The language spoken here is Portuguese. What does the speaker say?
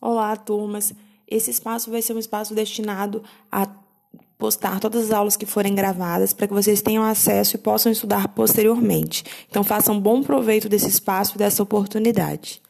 Olá, turmas. Esse espaço vai ser um espaço destinado a postar todas as aulas que forem gravadas para que vocês tenham acesso e possam estudar posteriormente. Então, façam bom proveito desse espaço e dessa oportunidade.